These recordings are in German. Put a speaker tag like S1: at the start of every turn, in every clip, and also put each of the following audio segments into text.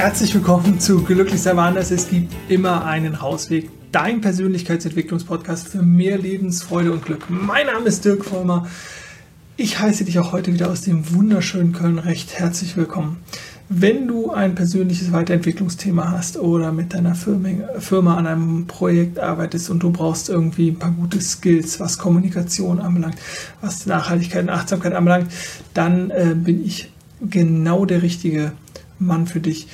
S1: Herzlich willkommen zu Glücklich sein anders. Es gibt immer einen Rausweg. Dein Persönlichkeitsentwicklungspodcast für mehr Lebensfreude und Glück. Mein Name ist Dirk Vollmer. Ich heiße dich auch heute wieder aus dem wunderschönen Köln recht herzlich willkommen. Wenn du ein persönliches Weiterentwicklungsthema hast oder mit deiner Firma, an einem Projekt arbeitest und du brauchst irgendwie ein paar gute Skills, was Kommunikation anbelangt, was Nachhaltigkeit und Achtsamkeit anbelangt, dann äh, bin ich genau der richtige Mann für dich,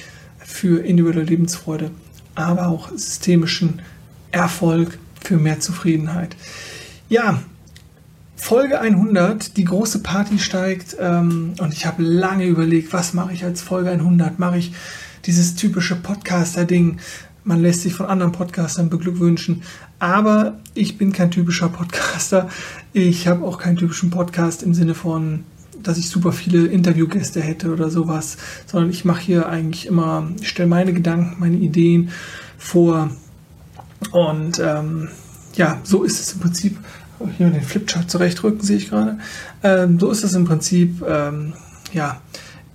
S1: für individuelle Lebensfreude, aber auch systemischen Erfolg für mehr Zufriedenheit. Ja, Folge 100, die große Party steigt ähm, und ich habe lange überlegt, was mache ich als Folge 100? Mache ich dieses typische Podcaster-Ding? Man lässt sich von anderen Podcastern beglückwünschen, aber ich bin kein typischer Podcaster. Ich habe auch keinen typischen Podcast im Sinne von, dass ich super viele Interviewgäste hätte oder sowas, sondern ich mache hier eigentlich immer, ich stelle meine Gedanken, meine Ideen vor und ähm, ja, so ist es im Prinzip hier den Flipchart zurechtrücken, sehe ich gerade. Ähm, so ist es im Prinzip, ähm, ja,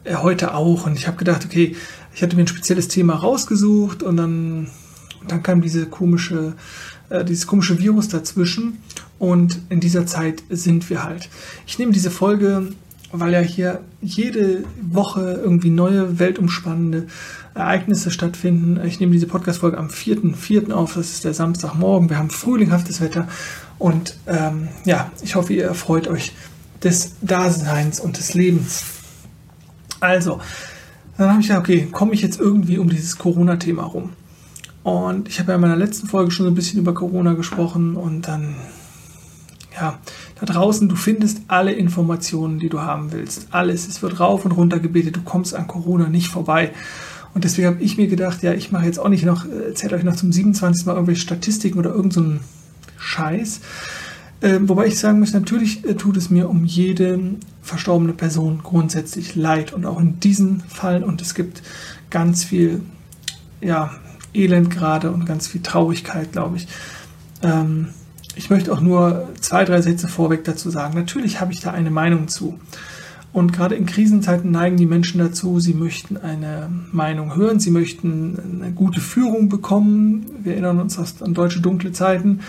S1: äh, heute auch. Und ich habe gedacht, okay, ich hatte mir ein spezielles Thema rausgesucht und dann, dann kam diese komische, äh, dieses komische Virus dazwischen. Und in dieser Zeit sind wir halt. Ich nehme diese Folge, weil ja hier jede Woche irgendwie neue weltumspannende Ereignisse stattfinden. Ich nehme diese Podcast-Folge am 4.4. auf, das ist der Samstagmorgen. Wir haben frühlinghaftes Wetter und ähm, ja, ich hoffe, ihr erfreut euch des Daseins und des Lebens. Also, dann habe ich gesagt, okay, komme ich jetzt irgendwie um dieses Corona-Thema rum? Und ich habe ja in meiner letzten Folge schon so ein bisschen über Corona gesprochen und dann, ja, da draußen, du findest alle Informationen, die du haben willst. Alles. Es wird rauf und runter gebetet. Du kommst an Corona nicht vorbei. Und deswegen habe ich mir gedacht, ja, ich mache jetzt auch nicht noch, erzähle euch noch zum 27. Mal irgendwelche Statistiken oder irgendeinen so Scheiß. Äh, wobei ich sagen muss, natürlich äh, tut es mir um jede verstorbene Person grundsätzlich leid und auch in diesen Fall und es gibt ganz viel ja, Elend gerade und ganz viel Traurigkeit, glaube ich. Ähm, ich möchte auch nur zwei, drei Sätze vorweg dazu sagen. Natürlich habe ich da eine Meinung zu. Und gerade in Krisenzeiten neigen die Menschen dazu, sie möchten eine Meinung hören, sie möchten eine gute Führung bekommen. Wir erinnern uns an deutsche dunkle Zeiten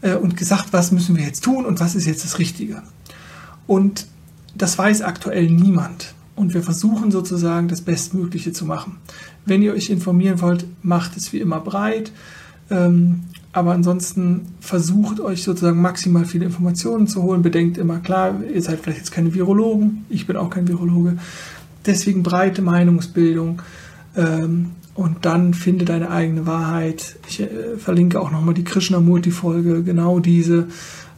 S1: äh, und gesagt, was müssen wir jetzt tun und was ist jetzt das Richtige. Und das weiß aktuell niemand. Und wir versuchen sozusagen das Bestmögliche zu machen. Wenn ihr euch informieren wollt, macht es wie immer breit. Aber ansonsten versucht euch sozusagen maximal viele Informationen zu holen. Bedenkt immer, klar, ihr seid vielleicht jetzt keine Virologen, ich bin auch kein Virologe. Deswegen breite Meinungsbildung. Ähm, und dann finde deine eigene Wahrheit. Ich äh, verlinke auch nochmal die Krishnamurti-Folge, genau diese.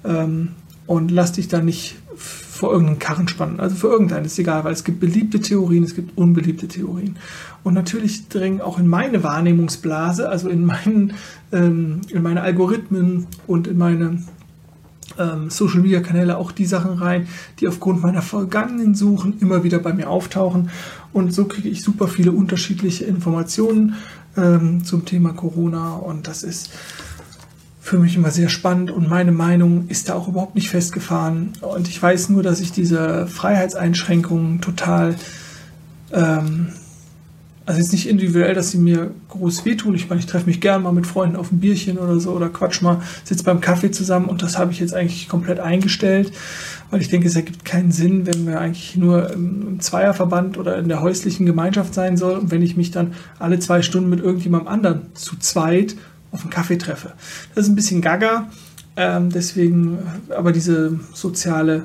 S1: Ähm, und lass dich da nicht vor irgendeinen Karren spannen. Also für irgendeinen ist egal, weil es gibt beliebte Theorien, es gibt unbeliebte Theorien. Und natürlich drängen auch in meine Wahrnehmungsblase, also in, meinen, ähm, in meine Algorithmen und in meine ähm, Social Media Kanäle auch die Sachen rein, die aufgrund meiner vergangenen Suchen immer wieder bei mir auftauchen. Und so kriege ich super viele unterschiedliche Informationen ähm, zum Thema Corona. Und das ist für mich immer sehr spannend und meine Meinung ist da auch überhaupt nicht festgefahren. Und ich weiß nur, dass ich diese Freiheitseinschränkungen total, ähm, also jetzt nicht individuell, dass sie mir groß wehtun. Ich meine, ich treffe mich gerne mal mit Freunden auf ein Bierchen oder so oder quatsch mal, sitze beim Kaffee zusammen und das habe ich jetzt eigentlich komplett eingestellt, weil ich denke, es ergibt keinen Sinn, wenn wir eigentlich nur im Zweierverband oder in der häuslichen Gemeinschaft sein sollen und wenn ich mich dann alle zwei Stunden mit irgendjemandem anderen zu zweit auf einen Kaffee treffe. Das ist ein bisschen gaga, ähm, deswegen, aber diese soziale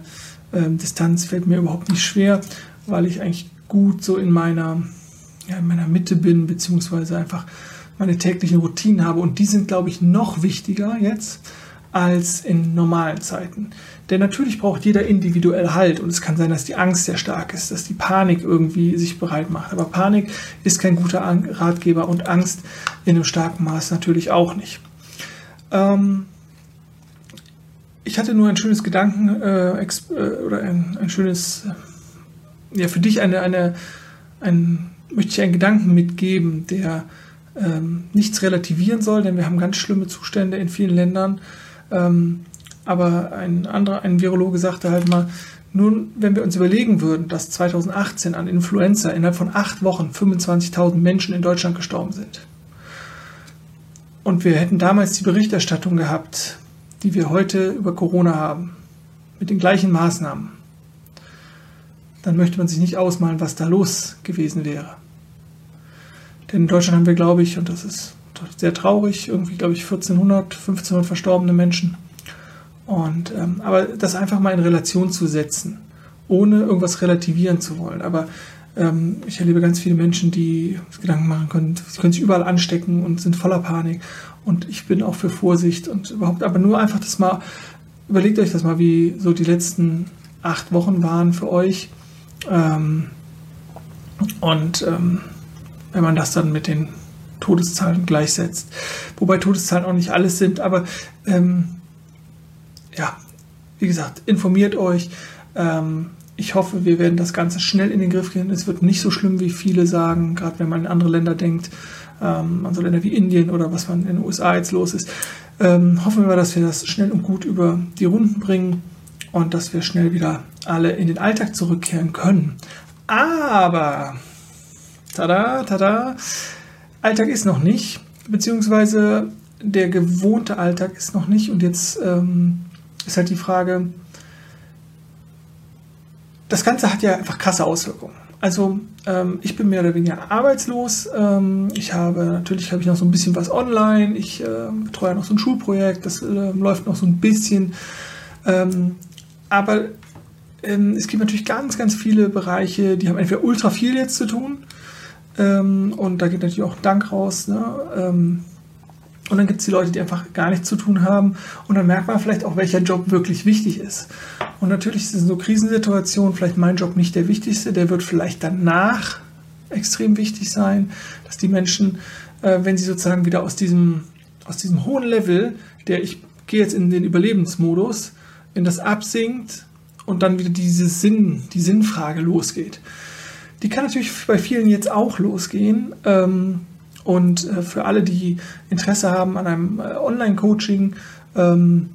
S1: ähm, Distanz fällt mir überhaupt nicht schwer, weil ich eigentlich gut so in meiner, ja, in meiner Mitte bin, beziehungsweise einfach meine täglichen Routinen habe. Und die sind, glaube ich, noch wichtiger jetzt als in normalen Zeiten. Denn natürlich braucht jeder individuell Halt und es kann sein, dass die Angst sehr stark ist, dass die Panik irgendwie sich bereit macht. Aber Panik ist kein guter Ratgeber und Angst in einem starken Maß natürlich auch nicht. Ähm ich hatte nur ein schönes Gedanken äh, äh, oder ein, ein schönes, äh, ja, für dich eine, eine, ein, möchte ich einen Gedanken mitgeben, der ähm, nichts relativieren soll, denn wir haben ganz schlimme Zustände in vielen Ländern ähm, aber ein anderer, ein Virologe sagte halt mal, Nun, wenn wir uns überlegen würden, dass 2018 an Influenza innerhalb von acht Wochen 25.000 Menschen in Deutschland gestorben sind und wir hätten damals die Berichterstattung gehabt, die wir heute über Corona haben, mit den gleichen Maßnahmen, dann möchte man sich nicht ausmalen, was da los gewesen wäre. Denn in Deutschland haben wir, glaube ich, und das ist sehr traurig, irgendwie, glaube ich, 1400, 1500 verstorbene Menschen. Und, ähm, aber das einfach mal in Relation zu setzen, ohne irgendwas relativieren zu wollen. Aber ähm, ich erlebe ganz viele Menschen, die Gedanken machen können, sie können sich überall anstecken und sind voller Panik. Und ich bin auch für Vorsicht und überhaupt, aber nur einfach das mal, überlegt euch das mal, wie so die letzten acht Wochen waren für euch. Ähm, und ähm, wenn man das dann mit den Todeszahlen gleichsetzt. Wobei Todeszahlen auch nicht alles sind, aber ähm, ja, wie gesagt, informiert euch. Ähm, ich hoffe, wir werden das Ganze schnell in den Griff kriegen. Es wird nicht so schlimm, wie viele sagen, gerade wenn man in andere Länder denkt, ähm, an so Länder wie Indien oder was man in den USA jetzt los ist. Ähm, hoffen wir, dass wir das schnell und gut über die Runden bringen und dass wir schnell wieder alle in den Alltag zurückkehren können. Aber, tada, tada, Alltag ist noch nicht, beziehungsweise der gewohnte Alltag ist noch nicht. Und jetzt ähm, ist halt die Frage, das Ganze hat ja einfach krasse Auswirkungen. Also ähm, ich bin mehr oder weniger arbeitslos. Ähm, ich habe natürlich habe ich noch so ein bisschen was online. Ich äh, betreue noch so ein Schulprojekt. Das äh, läuft noch so ein bisschen. Ähm, aber ähm, es gibt natürlich ganz, ganz viele Bereiche, die haben entweder ultra viel jetzt zu tun. Ähm, und da geht natürlich auch Dank raus. Ne? Und dann gibt es die Leute, die einfach gar nichts zu tun haben. Und dann merkt man vielleicht auch, welcher Job wirklich wichtig ist. Und natürlich in so Krisensituationen vielleicht mein Job nicht der wichtigste. Der wird vielleicht danach extrem wichtig sein, dass die Menschen, äh, wenn sie sozusagen wieder aus diesem, aus diesem hohen Level, der ich gehe jetzt in den Überlebensmodus, wenn das absinkt und dann wieder diese Sinn, die Sinnfrage losgeht. Die kann natürlich bei vielen jetzt auch losgehen. Ähm, und äh, für alle, die Interesse haben an einem äh, Online-Coaching, ähm,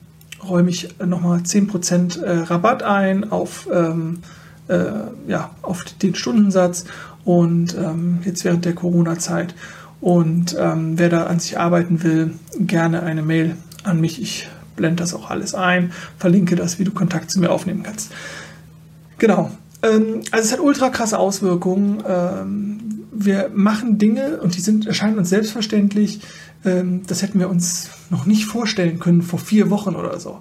S1: räume ich nochmal 10% äh, Rabatt ein auf, ähm, äh, ja, auf den Stundensatz und ähm, jetzt während der Corona-Zeit. Und ähm, wer da an sich arbeiten will, gerne eine Mail an mich. Ich blende das auch alles ein, verlinke das, wie du Kontakt zu mir aufnehmen kannst. Genau. Ähm, also es hat ultra krasse Auswirkungen. Wir machen Dinge und die sind, erscheinen uns selbstverständlich. Ähm, das hätten wir uns noch nicht vorstellen können vor vier Wochen oder so.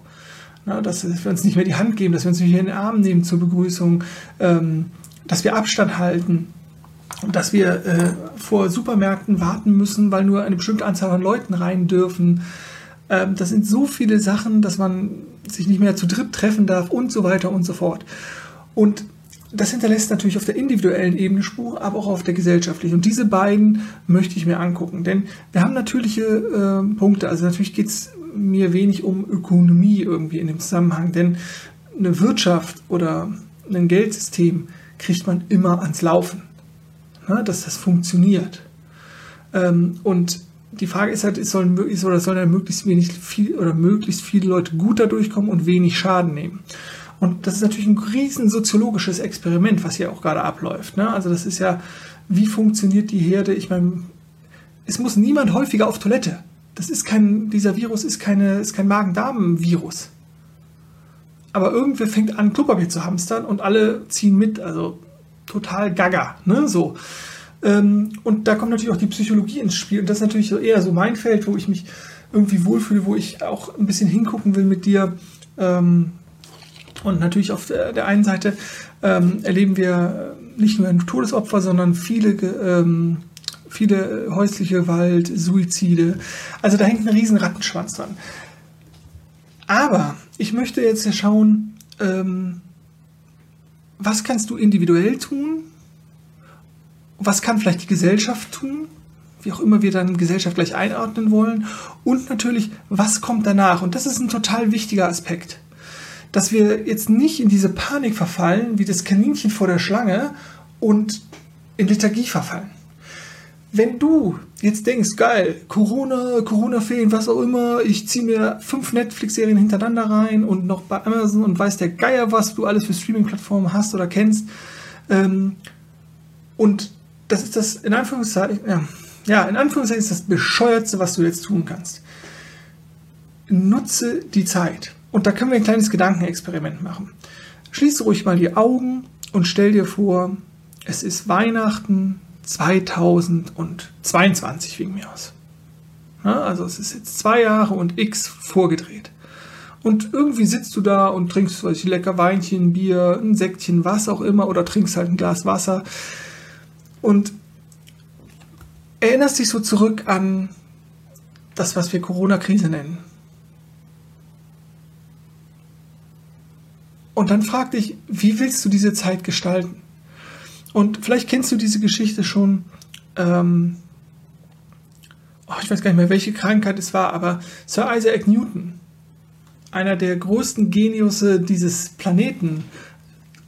S1: Na, dass wir uns nicht mehr die Hand geben, dass wir uns nicht mehr in den Arm nehmen zur Begrüßung, ähm, dass wir Abstand halten dass wir äh, vor Supermärkten warten müssen, weil nur eine bestimmte Anzahl von Leuten rein dürfen. Ähm, das sind so viele Sachen, dass man sich nicht mehr zu dritt treffen darf und so weiter und so fort. Und das hinterlässt natürlich auf der individuellen Ebene Spur, aber auch auf der gesellschaftlichen. Und diese beiden möchte ich mir angucken. Denn wir haben natürliche äh, Punkte. Also natürlich geht es mir wenig um Ökonomie irgendwie in dem Zusammenhang. Denn eine Wirtschaft oder ein Geldsystem kriegt man immer ans Laufen. Ne, dass das funktioniert. Ähm, und die Frage ist halt, es sollen, möglichst, oder sollen ja möglichst wenig viel oder möglichst viele Leute gut dadurch kommen und wenig Schaden nehmen. Und das ist natürlich ein riesen soziologisches Experiment, was hier auch gerade abläuft. Ne? Also das ist ja, wie funktioniert die Herde? Ich meine, es muss niemand häufiger auf Toilette. Das ist kein, dieser Virus ist, keine, ist kein Magen-Darm-Virus. Aber irgendwer fängt an, Klopapier zu hamstern und alle ziehen mit. Also total gaga. Ne? So. Ähm, und da kommt natürlich auch die Psychologie ins Spiel. Und das ist natürlich eher so mein Feld, wo ich mich irgendwie wohlfühle, wo ich auch ein bisschen hingucken will mit dir. Ähm, und natürlich auf der einen Seite ähm, erleben wir nicht nur ein Todesopfer, sondern viele, ähm, viele häusliche Gewalt, Suizide. Also da hängt ein riesen Rattenschwanz dran. Aber ich möchte jetzt ja schauen, ähm, was kannst du individuell tun? Was kann vielleicht die Gesellschaft tun? Wie auch immer wir dann Gesellschaft gleich einordnen wollen. Und natürlich, was kommt danach? Und das ist ein total wichtiger Aspekt dass wir jetzt nicht in diese Panik verfallen, wie das Kaninchen vor der Schlange und in Lethargie verfallen. wenn du jetzt denkst, geil, Corona, Corona-Ferien, was auch immer, ich ziehe mir fünf Netflix-Serien hintereinander rein und noch bei Amazon und weiß der Geier, was du alles für Streaming-Plattformen hast oder kennst. Ähm, und das ist das, in Anführungszeichen, ja, ja, in Anführungszeichen ist das Bescheuertste, was du jetzt tun kannst. Nutze die Zeit. Und da können wir ein kleines Gedankenexperiment machen. Schließe ruhig mal die Augen und stell dir vor, es ist Weihnachten 2022 wegen mir aus. Ja, also es ist jetzt zwei Jahre und X vorgedreht. Und irgendwie sitzt du da und trinkst, ich, lecker Weinchen, Bier, ein Säckchen, was auch immer, oder trinkst halt ein Glas Wasser. Und erinnerst dich so zurück an das, was wir Corona-Krise nennen. Und dann frag dich, wie willst du diese Zeit gestalten? Und vielleicht kennst du diese Geschichte schon. Ähm, oh, ich weiß gar nicht mehr, welche Krankheit es war, aber Sir Isaac Newton, einer der größten Geniusse dieses Planeten,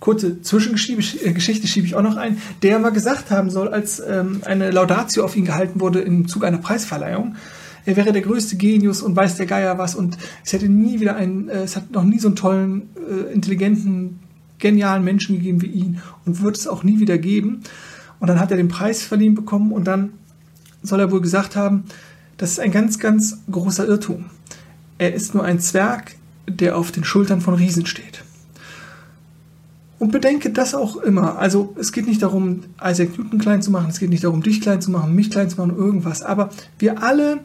S1: kurze Zwischengeschichte schiebe ich auch noch ein, der mal gesagt haben soll, als ähm, eine Laudatio auf ihn gehalten wurde im Zug einer Preisverleihung, er wäre der größte Genius und weiß der Geier was und es hätte nie wieder einen, äh, es hat noch nie so einen tollen, äh, intelligenten, genialen Menschen gegeben wie ihn und wird es auch nie wieder geben. Und dann hat er den Preis verliehen bekommen und dann soll er wohl gesagt haben, das ist ein ganz, ganz großer Irrtum. Er ist nur ein Zwerg, der auf den Schultern von Riesen steht. Und bedenke das auch immer. Also es geht nicht darum, Isaac Newton klein zu machen, es geht nicht darum, dich klein zu machen, mich klein zu machen, irgendwas. Aber wir alle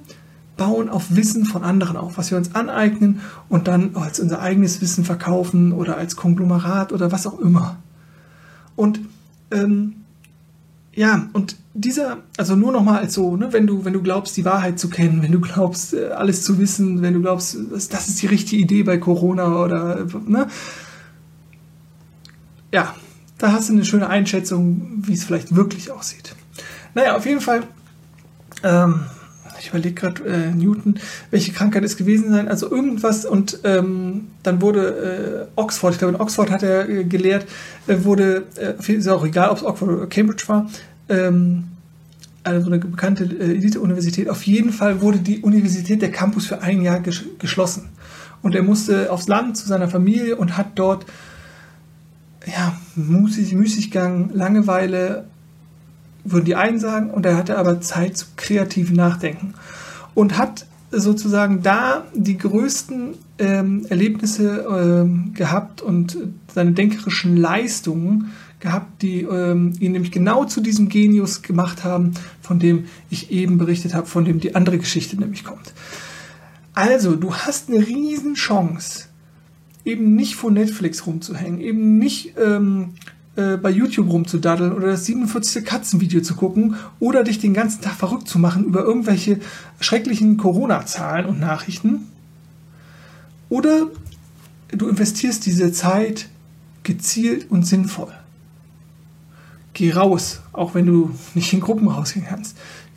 S1: bauen auf Wissen von anderen auf, was wir uns aneignen und dann als unser eigenes Wissen verkaufen oder als Konglomerat oder was auch immer. Und ähm, ja, und dieser, also nur nochmal als so, ne, wenn du, wenn du glaubst, die Wahrheit zu kennen, wenn du glaubst, äh, alles zu wissen, wenn du glaubst, das, ist die richtige Idee bei Corona oder, ne, ja, da hast du eine schöne Einschätzung, wie es vielleicht wirklich aussieht. Naja, auf jeden Fall, ähm, ich überlege gerade, äh, Newton, welche Krankheit es gewesen sein, also irgendwas und ähm, dann wurde äh, Oxford, ich glaube in Oxford hat er äh, gelehrt, äh, wurde, äh, ist auch egal, ob es Oxford oder Cambridge war, ähm, also eine bekannte äh, Elite-Universität, auf jeden Fall wurde die Universität, der Campus für ein Jahr ges geschlossen. Und er musste aufs Land zu seiner Familie und hat dort ja, Müßig, Müßiggang, Langeweile würden die einen sagen, und er hatte aber Zeit zu kreativen Nachdenken und hat sozusagen da die größten ähm, Erlebnisse ähm, gehabt und seine denkerischen Leistungen gehabt, die ähm, ihn nämlich genau zu diesem Genius gemacht haben, von dem ich eben berichtet habe, von dem die andere Geschichte nämlich kommt. Also, du hast eine riesen Chance, eben nicht vor Netflix rumzuhängen, eben nicht ähm, äh, bei YouTube rumzudaddeln oder das 47. Katzenvideo zu gucken oder dich den ganzen Tag verrückt zu machen über irgendwelche schrecklichen Corona-Zahlen und Nachrichten. Oder du investierst diese Zeit gezielt und sinnvoll. Geh raus, auch wenn du nicht in Gruppen rausgehen kannst.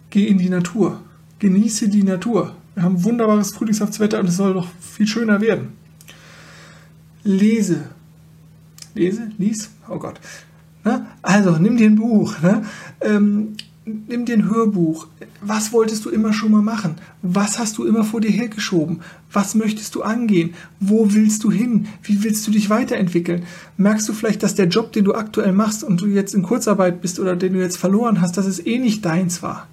S1: Geh in die Natur. Genieße die Natur. Wir haben wunderbares Frühlingshaftswetter und es soll noch viel schöner werden. Lese, lese, lies, oh Gott. Ne? Also, nimm dir ein Buch, ne? ähm, nimm dir ein Hörbuch. Was wolltest du immer schon mal machen? Was hast du immer vor dir hergeschoben? Was möchtest du angehen? Wo willst du hin? Wie willst du dich weiterentwickeln? Merkst du vielleicht, dass der Job, den du aktuell machst und du jetzt in Kurzarbeit bist oder den du jetzt verloren hast, dass es eh nicht deins war?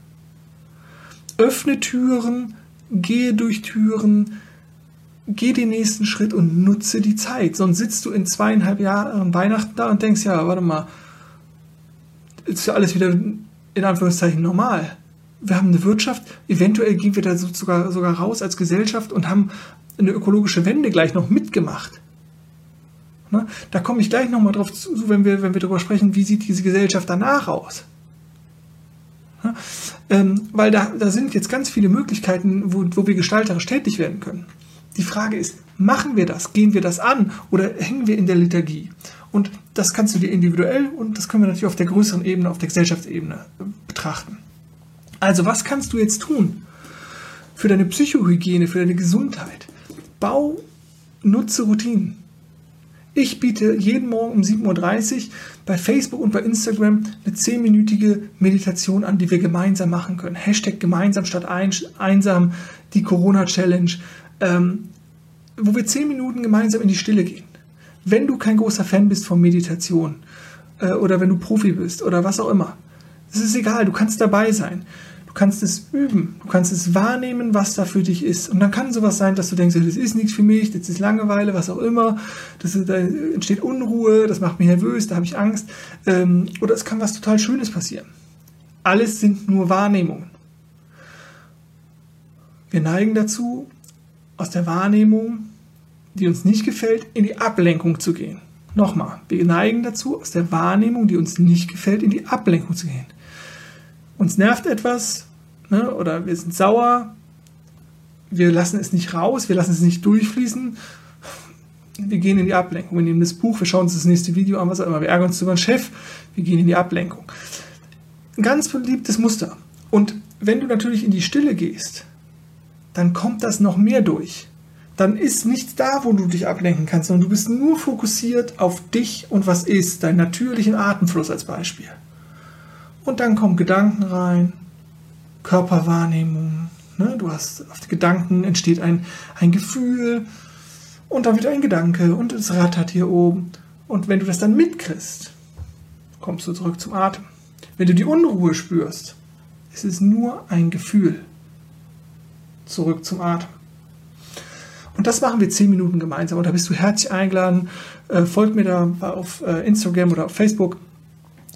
S1: Öffne Türen, gehe durch Türen, geh den nächsten Schritt und nutze die Zeit. Sonst sitzt du in zweieinhalb Jahren Weihnachten da und denkst, ja, warte mal, ist ja alles wieder in Anführungszeichen normal. Wir haben eine Wirtschaft, eventuell gehen wir da sogar, sogar raus als Gesellschaft und haben eine ökologische Wende gleich noch mitgemacht. Ne? Da komme ich gleich nochmal drauf zu, wenn wir, wenn wir darüber sprechen, wie sieht diese Gesellschaft danach aus. Ne? Ähm, weil da, da sind jetzt ganz viele Möglichkeiten, wo, wo wir gestalterisch tätig werden können. Die Frage ist, machen wir das? Gehen wir das an? Oder hängen wir in der Liturgie? Und das kannst du dir individuell und das können wir natürlich auf der größeren Ebene, auf der Gesellschaftsebene äh, betrachten. Also was kannst du jetzt tun für deine Psychohygiene, für deine Gesundheit? Bau, nutze Routinen. Ich biete jeden Morgen um 7.30 Uhr bei Facebook und bei Instagram eine 10-minütige Meditation an, die wir gemeinsam machen können. Hashtag gemeinsam statt einsam, die Corona-Challenge, ähm, wo wir 10 Minuten gemeinsam in die Stille gehen. Wenn du kein großer Fan bist von Meditation äh, oder wenn du Profi bist oder was auch immer, es ist egal, du kannst dabei sein kannst es üben, du kannst es wahrnehmen, was da für dich ist. Und dann kann sowas sein, dass du denkst, das ist nichts für mich, das ist Langeweile, was auch immer, das ist, da entsteht Unruhe, das macht mich nervös, da habe ich Angst. Ähm, oder es kann was total Schönes passieren. Alles sind nur Wahrnehmungen. Wir neigen dazu, aus der Wahrnehmung, die uns nicht gefällt, in die Ablenkung zu gehen. Nochmal, wir neigen dazu, aus der Wahrnehmung, die uns nicht gefällt, in die Ablenkung zu gehen. Uns nervt etwas, ne, oder wir sind sauer, wir lassen es nicht raus, wir lassen es nicht durchfließen. Wir gehen in die Ablenkung. Wir nehmen das Buch, wir schauen uns das nächste Video an, was auch immer. Wir ärgern uns über den Chef, wir gehen in die Ablenkung. Ein ganz beliebtes Muster. Und wenn du natürlich in die Stille gehst, dann kommt das noch mehr durch. Dann ist nichts da, wo du dich ablenken kannst, sondern du bist nur fokussiert auf dich und was ist, deinen natürlichen Atemfluss als Beispiel. Und dann kommen Gedanken rein, Körperwahrnehmung. Ne? Du hast auf die Gedanken entsteht ein, ein Gefühl und dann wieder ein Gedanke und es rattert hier oben. Und wenn du das dann mitkriegst, kommst du zurück zum Atem. Wenn du die Unruhe spürst, ist es nur ein Gefühl. Zurück zum Atem. Und das machen wir zehn Minuten gemeinsam. Und da bist du herzlich eingeladen. Äh, folgt mir da auf äh, Instagram oder auf Facebook.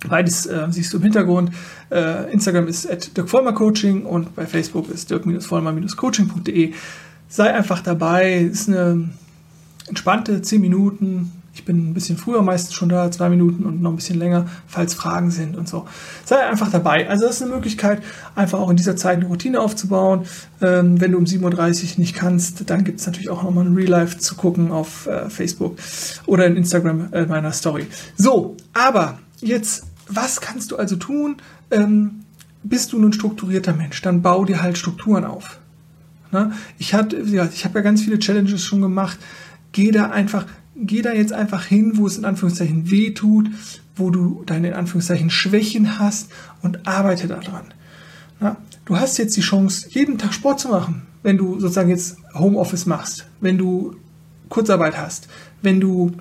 S1: Beides äh, siehst du im Hintergrund. Äh, Instagram ist at Dirk Vollmer Coaching und bei Facebook ist dirk-vollmer-coaching.de. Sei einfach dabei. Ist eine entspannte 10 Minuten. Ich bin ein bisschen früher meistens schon da, zwei Minuten und noch ein bisschen länger, falls Fragen sind und so. Sei einfach dabei. Also das ist eine Möglichkeit, einfach auch in dieser Zeit eine Routine aufzubauen. Ähm, wenn du um 7.30 Uhr nicht kannst, dann gibt es natürlich auch nochmal ein Real Life zu gucken auf äh, Facebook oder in Instagram äh, meiner Story. So, aber jetzt was kannst du also tun? Ähm, bist du ein strukturierter Mensch, dann bau dir halt Strukturen auf. Na? Ich, ja, ich habe ja ganz viele Challenges schon gemacht. Geh da einfach, geh da jetzt einfach hin, wo es in Anführungszeichen weh tut, wo du deine in Anführungszeichen Schwächen hast und arbeite daran. Na? Du hast jetzt die Chance, jeden Tag Sport zu machen, wenn du sozusagen jetzt Homeoffice machst, wenn du Kurzarbeit hast, wenn du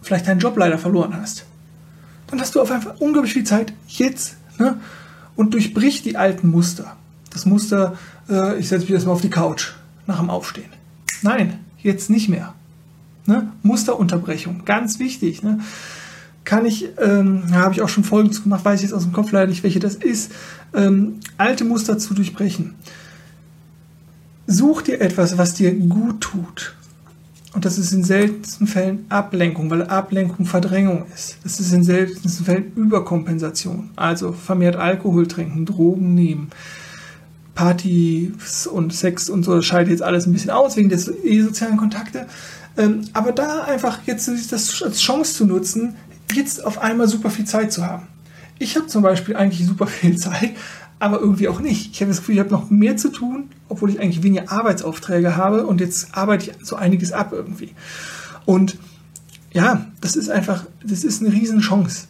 S1: vielleicht deinen Job leider verloren hast dann hast du auf einfach unglaublich viel Zeit jetzt ne? und durchbrich die alten Muster. Das Muster, äh, ich setze mich jetzt mal auf die Couch nach dem Aufstehen. Nein, jetzt nicht mehr. Ne? Musterunterbrechung, ganz wichtig. Ne? Kann ich, ähm, habe ich auch schon Folgen gemacht, weiß ich jetzt aus dem Kopf leider nicht, welche das ist, ähm, alte Muster zu durchbrechen. Such dir etwas, was dir gut tut. Und das ist in seltensten Fällen Ablenkung, weil Ablenkung Verdrängung ist. Das ist in seltensten Fällen Überkompensation. Also vermehrt Alkohol trinken, Drogen nehmen, Partys und Sex und so, das schaltet jetzt alles ein bisschen aus wegen des sozialen Kontakte. Ähm, aber da einfach jetzt das als Chance zu nutzen, jetzt auf einmal super viel Zeit zu haben. Ich habe zum Beispiel eigentlich super viel Zeit, aber irgendwie auch nicht. Ich habe das Gefühl, ich habe noch mehr zu tun, obwohl ich eigentlich weniger Arbeitsaufträge habe und jetzt arbeite ich so einiges ab irgendwie. Und ja, das ist einfach, das ist eine Riesenchance.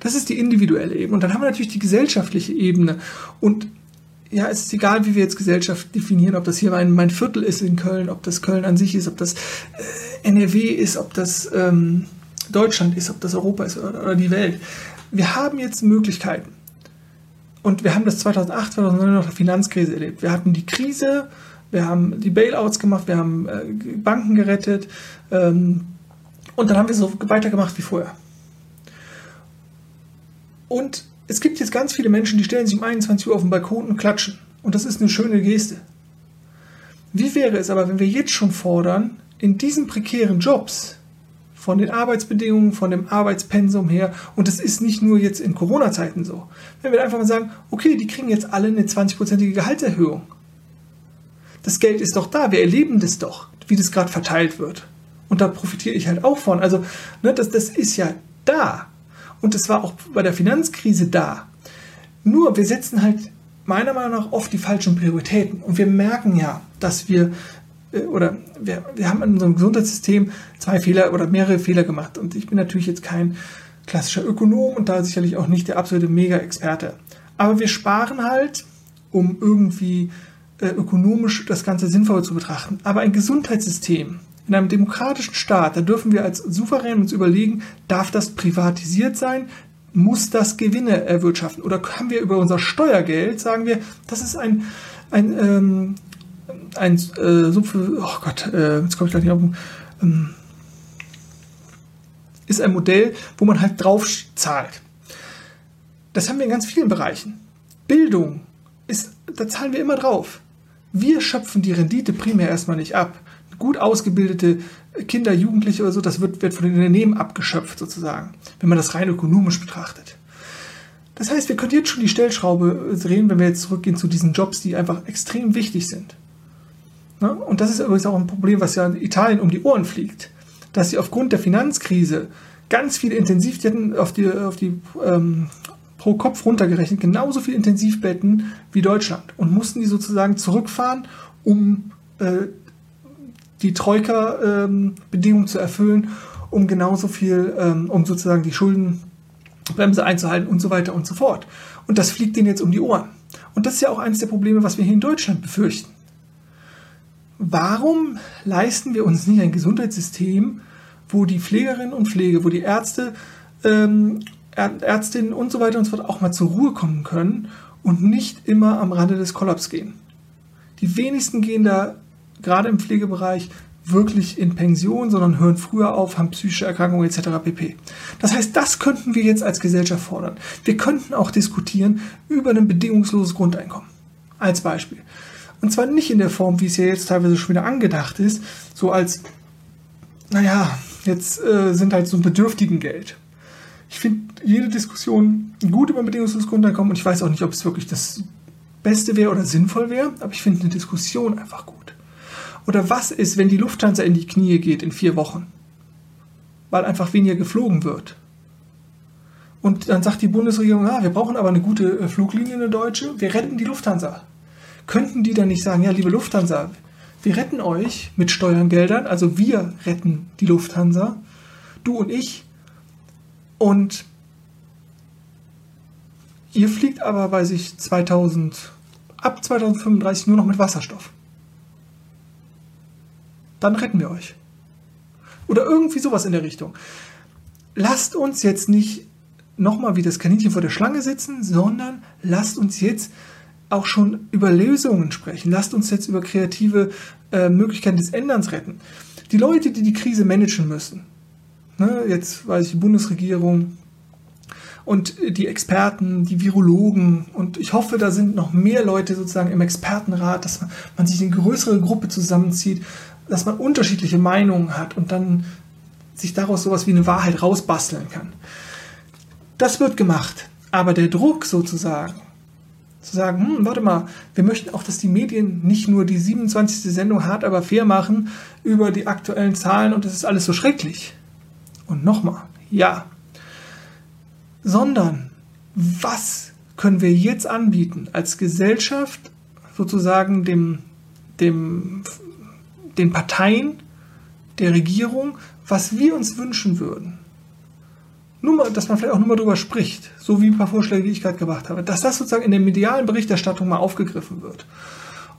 S1: Das ist die individuelle Ebene. Und dann haben wir natürlich die gesellschaftliche Ebene. Und ja, es ist egal, wie wir jetzt Gesellschaft definieren, ob das hier mein, mein Viertel ist in Köln, ob das Köln an sich ist, ob das äh, NRW ist, ob das ähm, Deutschland ist, ob das Europa ist oder, oder die Welt. Wir haben jetzt Möglichkeiten. Und wir haben das 2008, 2009 noch der Finanzkrise erlebt. Wir hatten die Krise, wir haben die Bailouts gemacht, wir haben äh, Banken gerettet ähm, und dann haben wir so weitergemacht wie vorher. Und es gibt jetzt ganz viele Menschen, die stellen sich um 21 Uhr auf den Balkon und klatschen. Und das ist eine schöne Geste. Wie wäre es aber, wenn wir jetzt schon fordern, in diesen prekären Jobs von den Arbeitsbedingungen, von dem Arbeitspensum her. Und das ist nicht nur jetzt in Corona-Zeiten so. Wenn wir einfach mal sagen, okay, die kriegen jetzt alle eine 20-prozentige Gehaltserhöhung. Das Geld ist doch da, wir erleben das doch, wie das gerade verteilt wird. Und da profitiere ich halt auch von. Also, ne, das, das ist ja da. Und das war auch bei der Finanzkrise da. Nur, wir setzen halt meiner Meinung nach oft die falschen Prioritäten. Und wir merken ja, dass wir äh, oder wir, wir haben in unserem Gesundheitssystem zwei Fehler oder mehrere Fehler gemacht. Und ich bin natürlich jetzt kein klassischer Ökonom und da sicherlich auch nicht der absolute Mega-Experte. Aber wir sparen halt, um irgendwie äh, ökonomisch das Ganze sinnvoll zu betrachten. Aber ein Gesundheitssystem in einem demokratischen Staat, da dürfen wir als Souverän uns überlegen, darf das privatisiert sein? Muss das Gewinne erwirtschaften? Oder haben wir über unser Steuergeld, sagen wir, das ist ein, ein, ähm, ein äh, so oh Gott, äh, jetzt komme ich gleich nicht auf, ähm, ist ein Modell, wo man halt drauf zahlt. Das haben wir in ganz vielen Bereichen. Bildung ist, da zahlen wir immer drauf. Wir schöpfen die Rendite primär erstmal nicht ab. Gut ausgebildete Kinder, Jugendliche oder so, das wird, wird von den Unternehmen abgeschöpft sozusagen, wenn man das rein ökonomisch betrachtet. Das heißt, wir können jetzt schon die Stellschraube drehen, wenn wir jetzt zurückgehen zu diesen Jobs, die einfach extrem wichtig sind. Und das ist übrigens auch ein Problem, was ja in Italien um die Ohren fliegt, dass sie aufgrund der Finanzkrise ganz viele Intensiv, die hatten auf die, auf die ähm, pro Kopf runtergerechnet genauso viel Intensivbetten wie Deutschland und mussten die sozusagen zurückfahren, um äh, die Troika-Bedingungen ähm, zu erfüllen, um genauso viel, ähm, um sozusagen die Schuldenbremse einzuhalten und so weiter und so fort. Und das fliegt denen jetzt um die Ohren. Und das ist ja auch eines der Probleme, was wir hier in Deutschland befürchten. Warum leisten wir uns nicht ein Gesundheitssystem, wo die Pflegerinnen und Pflege, wo die Ärzte ähm, Ärztinnen und so weiter und so fort auch mal zur Ruhe kommen können und nicht immer am Rande des Kollaps gehen. Die wenigsten gehen da gerade im Pflegebereich wirklich in Pension, sondern hören früher auf, haben psychische Erkrankungen etc. pp. Das heißt, das könnten wir jetzt als Gesellschaft fordern. Wir könnten auch diskutieren über ein bedingungsloses Grundeinkommen. Als Beispiel. Und zwar nicht in der Form, wie es ja jetzt teilweise schon wieder angedacht ist, so als, naja, jetzt äh, sind halt so ein bedürftigen Geld. Ich finde jede Diskussion gut über bedingungsloses Grundeinkommen und ich weiß auch nicht, ob es wirklich das Beste wäre oder sinnvoll wäre, aber ich finde eine Diskussion einfach gut. Oder was ist, wenn die Lufthansa in die Knie geht in vier Wochen? Weil einfach weniger geflogen wird. Und dann sagt die Bundesregierung, ah, wir brauchen aber eine gute äh, Fluglinie, eine deutsche, wir retten die Lufthansa. Könnten die dann nicht sagen, ja, liebe Lufthansa, wir retten euch mit Steuergeldern, also wir retten die Lufthansa, du und ich, und ihr fliegt aber, weiß ich, 2000, ab 2035 nur noch mit Wasserstoff. Dann retten wir euch. Oder irgendwie sowas in der Richtung. Lasst uns jetzt nicht nochmal wie das Kaninchen vor der Schlange sitzen, sondern lasst uns jetzt auch schon über Lösungen sprechen. Lasst uns jetzt über kreative äh, Möglichkeiten des Änderns retten. Die Leute, die die Krise managen müssen, Ne, jetzt weiß ich, die Bundesregierung und die Experten, die Virologen und ich hoffe, da sind noch mehr Leute sozusagen im Expertenrat, dass man, man sich in größere Gruppe zusammenzieht, dass man unterschiedliche Meinungen hat und dann sich daraus sowas wie eine Wahrheit rausbasteln kann. Das wird gemacht, aber der Druck sozusagen, zu sagen, hm, warte mal, wir möchten auch, dass die Medien nicht nur die 27. Sendung hart, aber fair machen über die aktuellen Zahlen und das ist alles so schrecklich und nochmal, ja. Sondern, was können wir jetzt anbieten als Gesellschaft sozusagen dem, dem, den Parteien der Regierung, was wir uns wünschen würden? Nur mal, dass man vielleicht auch nur mal drüber spricht, so wie ein paar Vorschläge, die ich gerade gemacht habe, dass das sozusagen in der medialen Berichterstattung mal aufgegriffen wird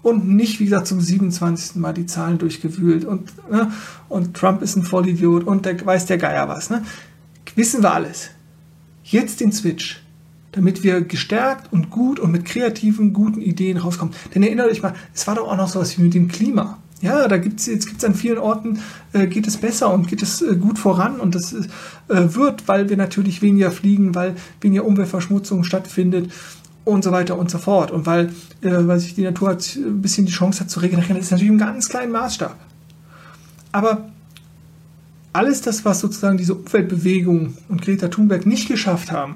S1: und nicht, wie gesagt, zum 27. Mal die Zahlen durchgewühlt und, ne, und Trump ist ein Vollidiot und der weiß der Geier was. Ne? Wissen wir alles. Jetzt den Switch, damit wir gestärkt und gut und mit kreativen, guten Ideen rauskommen. Denn erinnert euch mal, es war doch auch noch sowas wie mit dem Klima. Ja, da gibt es jetzt gibt's an vielen Orten, äh, geht es besser und geht es äh, gut voran und das äh, wird, weil wir natürlich weniger fliegen, weil weniger Umweltverschmutzung stattfindet und so weiter und so fort. Und weil, äh, weil sich die Natur hat, ein bisschen die Chance hat zu regenerieren, ist natürlich im ganz kleinen Maßstab. Aber alles das, was sozusagen diese Umweltbewegung und Greta Thunberg nicht geschafft haben,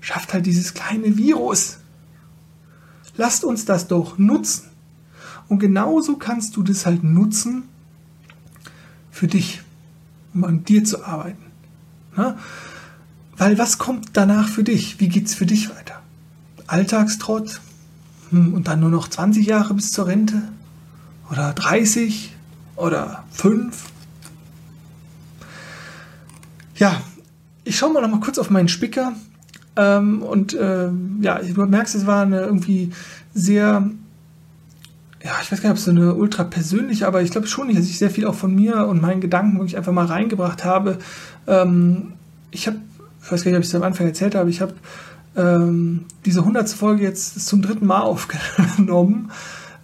S1: schafft halt dieses kleine Virus. Lasst uns das doch nutzen. Und genauso kannst du das halt nutzen für dich, um an dir zu arbeiten. Na? Weil was kommt danach für dich? Wie geht es für dich weiter? Alltagstrott hm, und dann nur noch 20 Jahre bis zur Rente oder 30 oder fünf. Ja, ich schaue mal noch mal kurz auf meinen Spicker. Ähm, und äh, ja, du merkst, es war eine irgendwie sehr, ja, ich weiß gar nicht, ob es so eine ultra persönliche, aber ich glaube schon nicht, dass ich sehr viel auch von mir und meinen Gedanken wirklich einfach mal reingebracht habe. Ähm, ich habe, ich weiß gar nicht, ob ich es am Anfang erzählt habe, ich habe ähm, diese 100. Folge jetzt zum dritten Mal aufgenommen.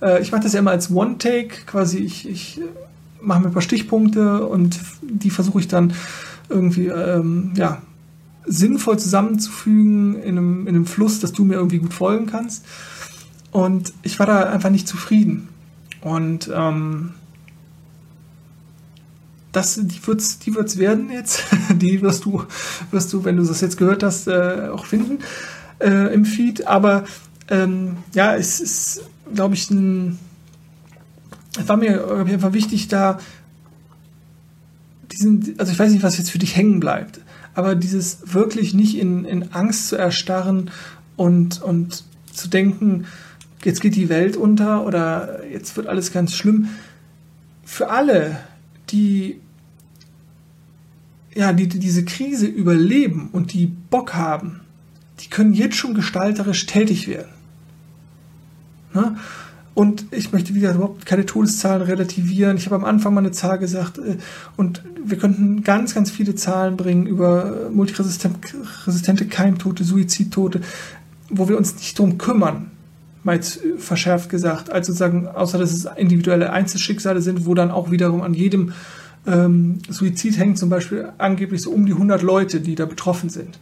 S1: Äh, ich mache das ja immer als One-Take, quasi ich, ich mache mir ein paar Stichpunkte und die versuche ich dann irgendwie, ähm, ja, sinnvoll zusammenzufügen in einem, in einem Fluss, dass du mir irgendwie gut folgen kannst. Und ich war da einfach nicht zufrieden. Und ähm, das, die wird's, die wird's werden jetzt. Die wirst du, wirst du, wenn du das jetzt gehört hast, äh, auch finden äh, im Feed. Aber ähm, ja, es ist, glaube ich, ein, es war mir jeden Fall wichtig, da diesen, also ich weiß nicht, was jetzt für dich hängen bleibt, aber dieses wirklich nicht in, in Angst zu erstarren und, und zu denken, jetzt geht die Welt unter oder jetzt wird alles ganz schlimm. Für alle, die ja, die, die diese Krise überleben und die Bock haben, die können jetzt schon gestalterisch tätig werden. Ne? Und ich möchte wieder überhaupt keine Todeszahlen relativieren. Ich habe am Anfang mal eine Zahl gesagt äh, und wir könnten ganz, ganz viele Zahlen bringen über multiresistente Keimtote, Suizidtote, wo wir uns nicht drum kümmern, mal jetzt verschärft gesagt, also sagen, außer dass es individuelle Einzelschicksale sind, wo dann auch wiederum an jedem ähm, Suizid hängen zum Beispiel angeblich so um die 100 Leute, die da betroffen sind.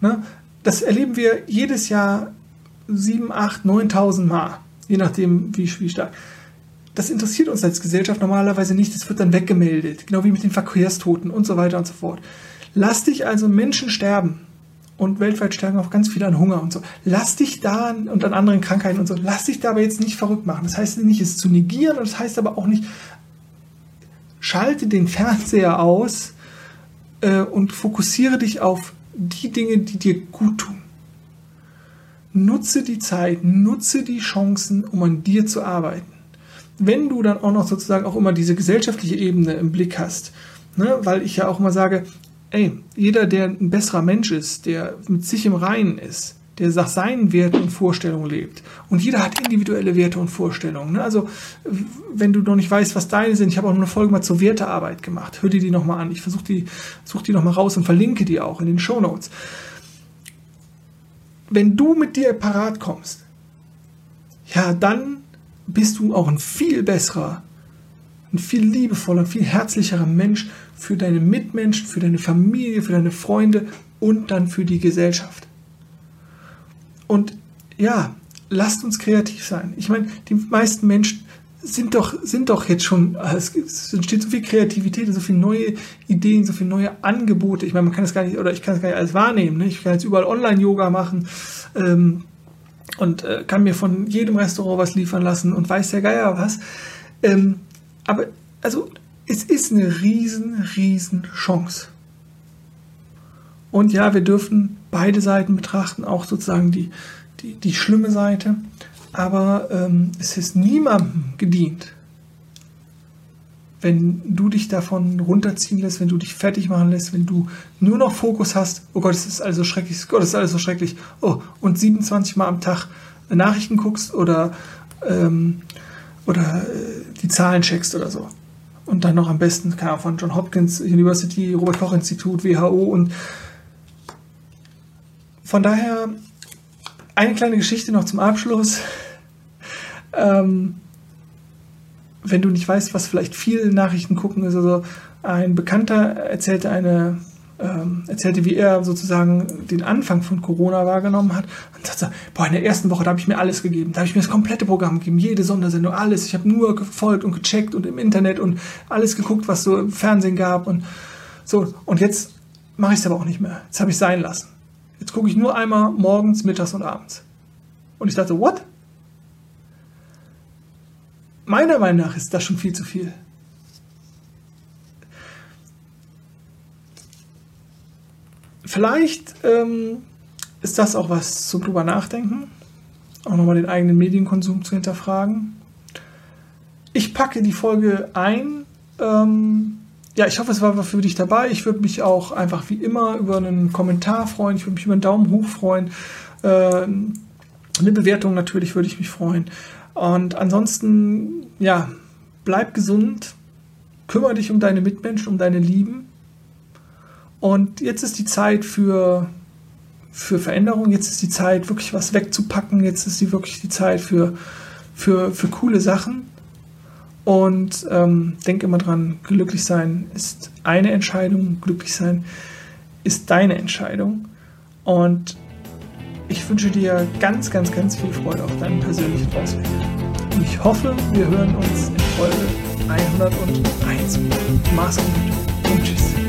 S1: Ne? Das erleben wir jedes Jahr 7, 8, 9.000 Mal je nachdem, wie, wie stark. Das interessiert uns als Gesellschaft normalerweise nicht, das wird dann weggemeldet, genau wie mit den Verkehrstoten und so weiter und so fort. Lass dich also Menschen sterben und weltweit sterben auch ganz viele an Hunger und so. Lass dich da und an anderen Krankheiten und so, lass dich dabei jetzt nicht verrückt machen. Das heißt nicht, es zu negieren und das heißt aber auch nicht, schalte den Fernseher aus äh, und fokussiere dich auf die Dinge, die dir gut tun nutze die Zeit, nutze die Chancen, um an dir zu arbeiten. Wenn du dann auch noch sozusagen auch immer diese gesellschaftliche Ebene im Blick hast, ne, weil ich ja auch immer sage, ey, jeder, der ein besserer Mensch ist, der mit sich im Reinen ist, der nach seinen Werten und Vorstellungen lebt. Und jeder hat individuelle Werte und Vorstellungen. Ne? Also, wenn du noch nicht weißt, was deine sind, ich habe auch eine Folge mal zur Wertearbeit gemacht. Hör dir die nochmal an. Ich versuche die, suche die nochmal raus und verlinke die auch in den Show Notes wenn du mit dir parat kommst, ja, dann bist du auch ein viel besserer, ein viel liebevoller, viel herzlicherer Mensch für deine Mitmenschen, für deine Familie, für deine Freunde und dann für die Gesellschaft. Und ja, lasst uns kreativ sein. Ich meine, die meisten Menschen sind doch, sind doch jetzt schon, es, entsteht so viel Kreativität, so viele neue Ideen, so viele neue Angebote. Ich meine, man kann das gar nicht, oder ich kann das gar nicht alles wahrnehmen. Ne? Ich kann jetzt überall Online-Yoga machen ähm, und äh, kann mir von jedem Restaurant was liefern lassen und weiß der Geier was. Ähm, aber, also, es ist eine riesen, riesen Chance. Und ja, wir dürfen beide Seiten betrachten, auch sozusagen die, die, die schlimme Seite aber ähm, es ist niemandem gedient, wenn du dich davon runterziehen lässt, wenn du dich fertig machen lässt, wenn du nur noch Fokus hast, oh Gott, es ist alles so schrecklich, Gott, es ist alles so schrecklich, oh, und 27 Mal am Tag Nachrichten guckst oder, ähm, oder äh, die Zahlen checkst oder so. Und dann noch am besten, keine Ahnung, von John Hopkins University, Robert Koch Institut, WHO und von daher eine kleine Geschichte noch zum Abschluss. Ähm, wenn du nicht weißt, was vielleicht viele Nachrichten gucken, ist also ein Bekannter erzählte eine ähm, erzählte, wie er sozusagen den Anfang von Corona wahrgenommen hat und sagte, boah, in der ersten Woche, da habe ich mir alles gegeben, da habe ich mir das komplette Programm gegeben, jede Sondersendung, alles. Ich habe nur gefolgt und gecheckt und im Internet und alles geguckt, was so im Fernsehen gab und so. Und jetzt mache ich es aber auch nicht mehr. Jetzt habe ich es sein lassen. Jetzt gucke ich nur einmal morgens, mittags und abends. Und ich dachte, what? Meiner Meinung nach ist das schon viel zu viel. Vielleicht ähm, ist das auch was zum drüber nachdenken, auch nochmal den eigenen Medienkonsum zu hinterfragen. Ich packe die Folge ein ähm, ja, ich hoffe, es war für dich dabei. Ich würde mich auch einfach wie immer über einen Kommentar freuen. Ich würde mich über einen Daumen hoch freuen. Äh, eine Bewertung natürlich würde ich mich freuen. Und ansonsten, ja, bleib gesund. Kümmere dich um deine Mitmenschen, um deine Lieben. Und jetzt ist die Zeit für, für Veränderung. Jetzt ist die Zeit, wirklich was wegzupacken. Jetzt ist die wirklich die Zeit für, für, für coole Sachen. Und ähm, denk immer dran, glücklich sein ist eine Entscheidung, glücklich sein ist deine Entscheidung. Und ich wünsche dir ganz, ganz, ganz viel Freude auf deinem persönlichen Ausweg. Und ich hoffe, wir hören uns in Folge 101. Mach's gut und tschüss.